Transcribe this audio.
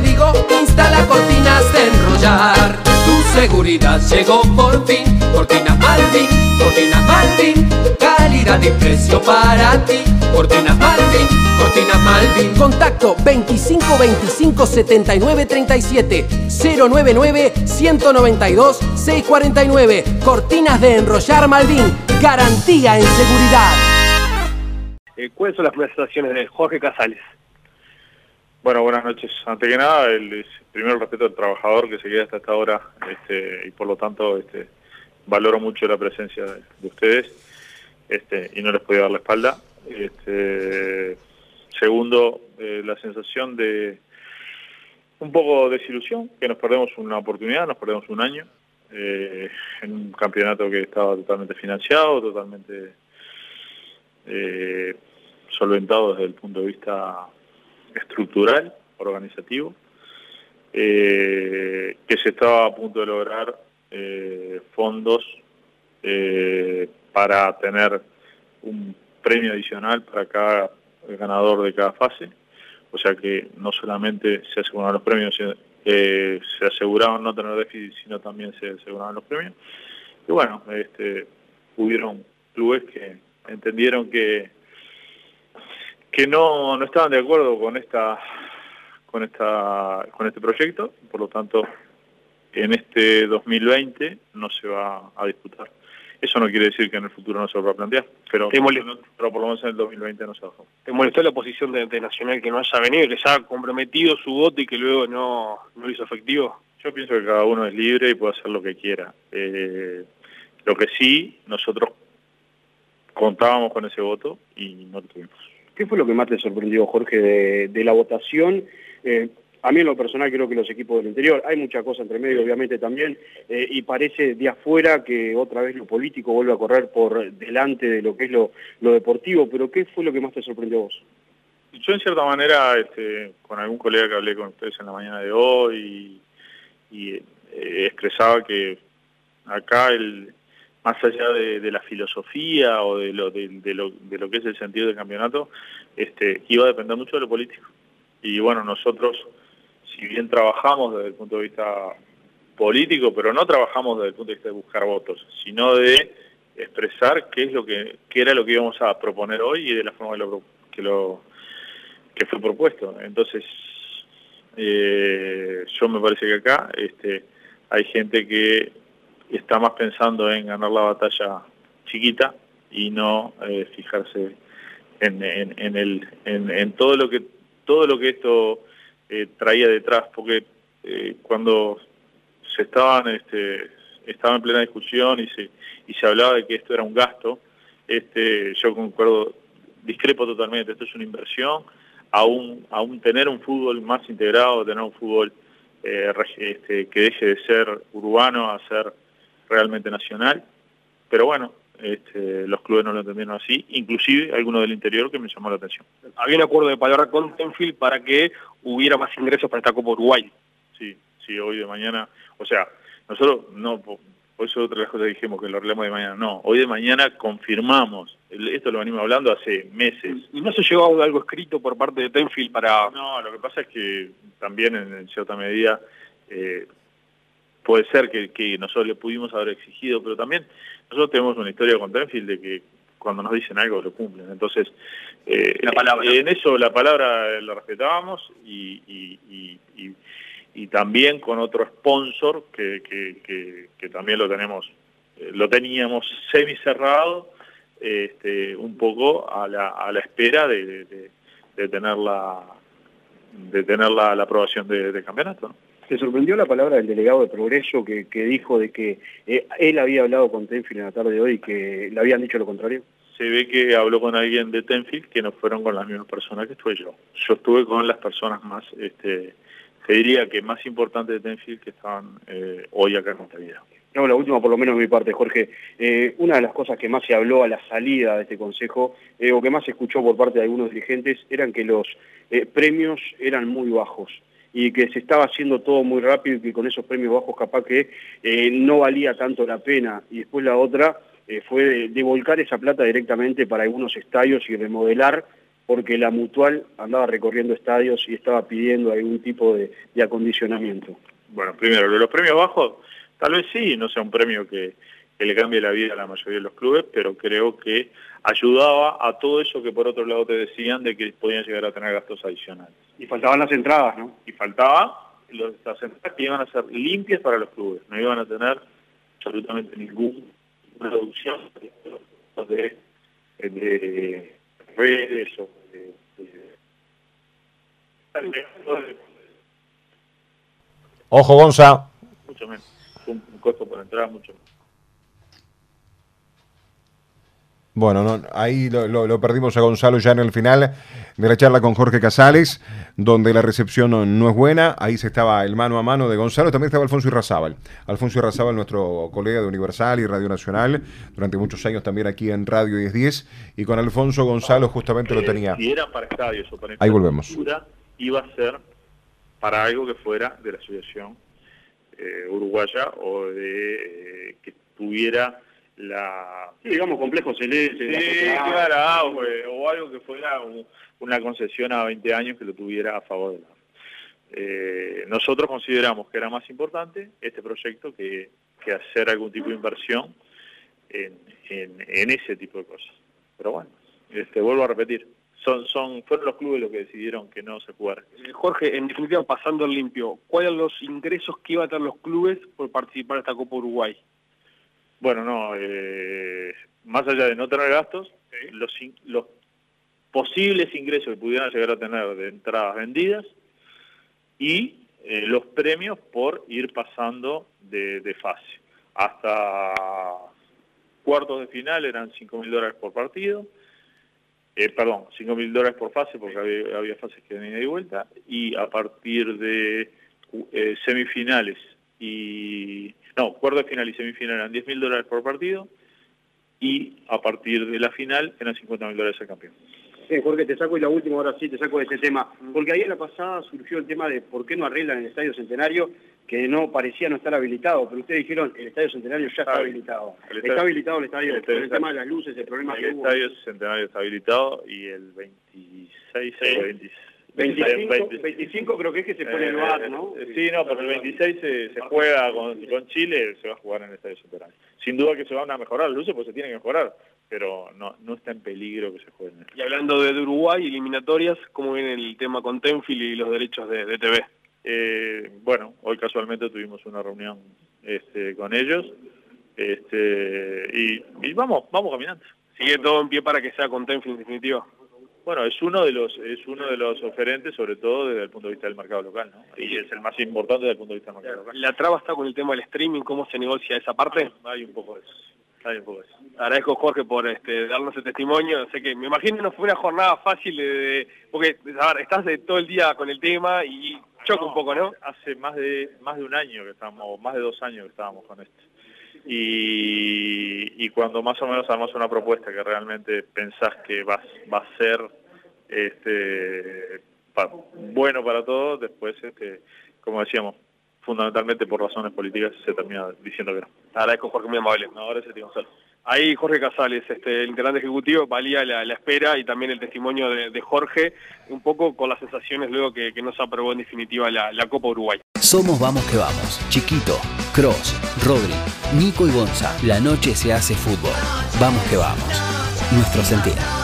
te digo, instala cortinas de enrollar. Tu seguridad llegó por fin, cortinas Malvin, cortinas Malvin, calidad y precio para ti. Cortinas Malvin, cortinas Malvin. Contacto 25 25 79 37 099 192 649. Cortinas de enrollar Malvin. Garantía en seguridad. Eh, ¿Cuáles son las presentaciones de Jorge Casales? Bueno, buenas noches. Ante que nada, el, primero el respeto al trabajador que se queda hasta esta hora este, y por lo tanto este, valoro mucho la presencia de, ustedes este, y no les podía dar la espalda. Este, segundo, eh, la sensación de un poco de desilusión, que nos perdemos una oportunidad, nos perdemos un año eh, en un campeonato que estaba totalmente financiado, totalmente eh, solventado desde el punto de vista estructural, organizativo, eh, que se estaba a punto de lograr eh, fondos eh, para tener un premio adicional para cada ganador de cada fase, o sea que no solamente se aseguraban los premios, se aseguraban no tener déficit, sino también se aseguraban los premios. Y bueno, este, hubieron clubes que entendieron que que no, no estaban de acuerdo con esta con esta con este proyecto, por lo tanto en este 2020 no se va a disputar. Eso no quiere decir que en el futuro no se va a plantear, pero, pero por lo menos en el 2020 no se a ¿Te molestó la posición de, Nacional que no haya venido, que se ha comprometido su voto y que luego no, no lo hizo efectivo? Yo pienso que cada uno es libre y puede hacer lo que quiera. Eh, lo que sí, nosotros contábamos con ese voto y no lo tuvimos. ¿Qué fue lo que más te sorprendió, Jorge, de, la votación? Eh, a mí en lo personal creo que los equipos del interior, hay mucha cosa entre medio obviamente también, eh, y parece de afuera que otra vez lo político vuelve a correr por delante de lo que es lo, deportivo, pero ¿qué fue lo que más te sorprendió a vos? Yo en cierta manera, este, con algún colega que hablé con ustedes en la mañana de hoy, y, eh, expresaba que acá el, más allá de, la filosofía o de lo, de, lo, de lo que es el sentido del campeonato, este, iba a depender mucho de lo político. Y bueno, nosotros, si bien trabajamos desde el punto de vista político, pero no trabajamos desde el punto de vista de buscar votos, sino de expresar qué es lo que qué era lo que íbamos a proponer hoy y de la forma que lo que, lo, que fue propuesto. Entonces, eh, yo me parece que acá este, hay gente que está más pensando en ganar la batalla chiquita y no eh, fijarse en, en, el, en, todo lo que todo lo que esto eh, traía detrás, porque eh, cuando se estaban este, estaba en plena discusión y se y se hablaba de que esto era un gasto, este, yo concuerdo, discrepo totalmente, esto es una inversión, aún, aún tener un fútbol más integrado, tener un fútbol este, que deje de ser urbano a ser realmente nacional, pero bueno, este, los clubes no lo entendieron así, inclusive algunos del interior que me llamó la atención. Había un acuerdo de palabra con Tenfield para que hubiera más ingresos para esta Copa Uruguay. Sí, sí, hoy de mañana, o sea, nosotros no, por eso otra que dijimos que lo arreglamos de mañana, no, hoy de mañana confirmamos, esto lo venimos hablando hace meses. ¿Y no se llegó algo escrito por parte de Tenfield para...? No, lo que pasa es que también en, cierta medida... Eh, puede ser que, nosotros le pudimos haber exigido, pero también nosotros tenemos una historia con Tenfield de que cuando nos dicen algo lo cumplen. Entonces, eh, la palabra. en eso la palabra la respetábamos y, y, también con otro sponsor que, que, también lo tenemos, eh, lo teníamos semi cerrado, este, un poco a la, a la espera de, de, tener la de tener la, aprobación del campeonato. ¿Te sorprendió la palabra del delegado de Progreso que, dijo de que eh, él había hablado con Tenfield en la tarde de hoy y que le habían dicho lo contrario? Se ve que habló con alguien de Tenfield que no fueron con las mismas personas que estuve yo. Yo estuve con las personas más, este, te diría que más importantes de Tenfield que estaban eh, hoy acá en Montevideo. No, la última por lo menos de mi parte, Jorge. Eh, una de las cosas que más se habló a la salida de este consejo, o que más se escuchó por parte de algunos dirigentes, eran que los premios eran muy bajos y que se estaba haciendo todo muy rápido y que con esos premios bajos capaz que eh, no valía tanto la pena. Y después la otra eh, fue de, volcar esa plata directamente para algunos estadios y remodelar porque la mutual andaba recorriendo estadios y estaba pidiendo algún tipo de, acondicionamiento. Bueno, primero, los premios bajos, tal vez sí, no sea un premio que, le cambie la vida a la mayoría de los clubes, pero creo que ayudaba a todo eso que por otro lado te decían de que podían llegar a tener gastos adicionales. Y faltaban las entradas, ¿no? Y faltaba las entradas que iban a ser limpias para los clubes, no iban a tener absolutamente ninguna reducción de, de redes o Ojo, Gonza. Mucho menos. Un, costo por entrada mucho menos. Bueno, no, ahí lo, perdimos a Gonzalo ya en el final de la charla con Jorge Casales, donde la recepción no, es buena. Ahí se estaba el mano a mano de Gonzalo. También estaba Alfonso Irrazábal. Alfonso Irrazábal, nuestro colega de Universal y Radio Nacional, durante muchos años también aquí en Radio 1010. Y con Alfonso Gonzalo justamente lo tenía. Si era para estadios o para Ahí volvemos. Iba a ser para algo que fuera de la asociación eh, uruguaya o de eh, que tuviera la... digamos, complejo celeste. Sí, claro, o algo que fuera una concesión a 20 años que lo tuviera a favor de la... Eh, nosotros consideramos que era más importante este proyecto que, que hacer algún tipo de inversión en, en, ese tipo de cosas. Pero bueno, este, vuelvo a repetir, son, son, fueron los clubes los que decidieron que no se jugara. Eh, Jorge, en definitiva, pasando el limpio, ¿cuáles son los ingresos que iban a tener los clubes por participar en esta Copa Uruguay? Bueno, no, eh, más allá de no tener gastos, los, los posibles ingresos que pudieran llegar a tener de entradas vendidas y eh, los premios por ir pasando de, fase. Hasta cuartos de final eran 5 mil dólares por partido, eh, perdón, 5 mil dólares por fase porque había, fases que venían de vuelta y a partir de semifinales y no, cuarto de final y semifinal eran 10 mil dólares por partido y a partir de la final eran 50 mil dólares al campeón. Sí, Jorge, te saco y la última, ahora sí, te saco de ese tema. Porque ahí en la pasada surgió el tema de por qué no arreglan el Estadio Centenario, que no parecía no estar habilitado, pero ustedes dijeron el Estadio Centenario ya está, habilitado. está habilitado el estadio, el, el tema de las luces, el problema el Estadio Centenario está habilitado y el 26 o 26 25, creo que es que se pone el bar, eh, ¿no? Eh, sí, no, pero el 26 se, se juega con, con, Chile, se va a jugar en el Estadio Centenario. Sin duda que se van a mejorar las luces, pues se tienen que mejorar, pero no, no está en peligro que se jueguen. Y hablando de, Uruguay, eliminatorias, ¿cómo viene el tema con Tenfield y los derechos de, TV? Eh, bueno, hoy casualmente tuvimos una reunión este, con ellos este, y, y vamos, vamos caminando. ¿Sigue todo en pie para que sea con Tenfield en definitiva? Bueno, es uno de los es uno de los oferentes, sobre todo desde el punto de vista del mercado local, ¿no? Y es el más importante desde el punto de vista del mercado local. ¿La traba está con el tema del streaming? ¿Cómo se negocia esa parte? Hay, un poco de eso. Hay un poco de eso. Agradezco, Jorge, por este, darnos el testimonio. Sé que me imagino no fue una jornada fácil de, porque a ver, estás de todo el día con el tema y choca un poco, ¿no? Hace más de más de un año que estamos, más de dos años que estábamos con esto. Y, y cuando más o menos armas una propuesta que realmente pensás que va, va a ser este, bueno para todos, después, este, como decíamos, fundamentalmente por razones políticas se termina diciendo que no. Agradezco, Jorge, muy amable. No, se tiene Ahí Jorge Casales, este, el integrante ejecutivo, valía la, espera y también el testimonio de, Jorge, un poco con las sensaciones luego que, que no se aprobó en definitiva la, la, Copa Uruguay. Somos Vamos que Vamos, Chiquito, Cross, Rodri, Nico y Gonza. La noche se hace fútbol. Vamos que vamos. Nuestro sentido.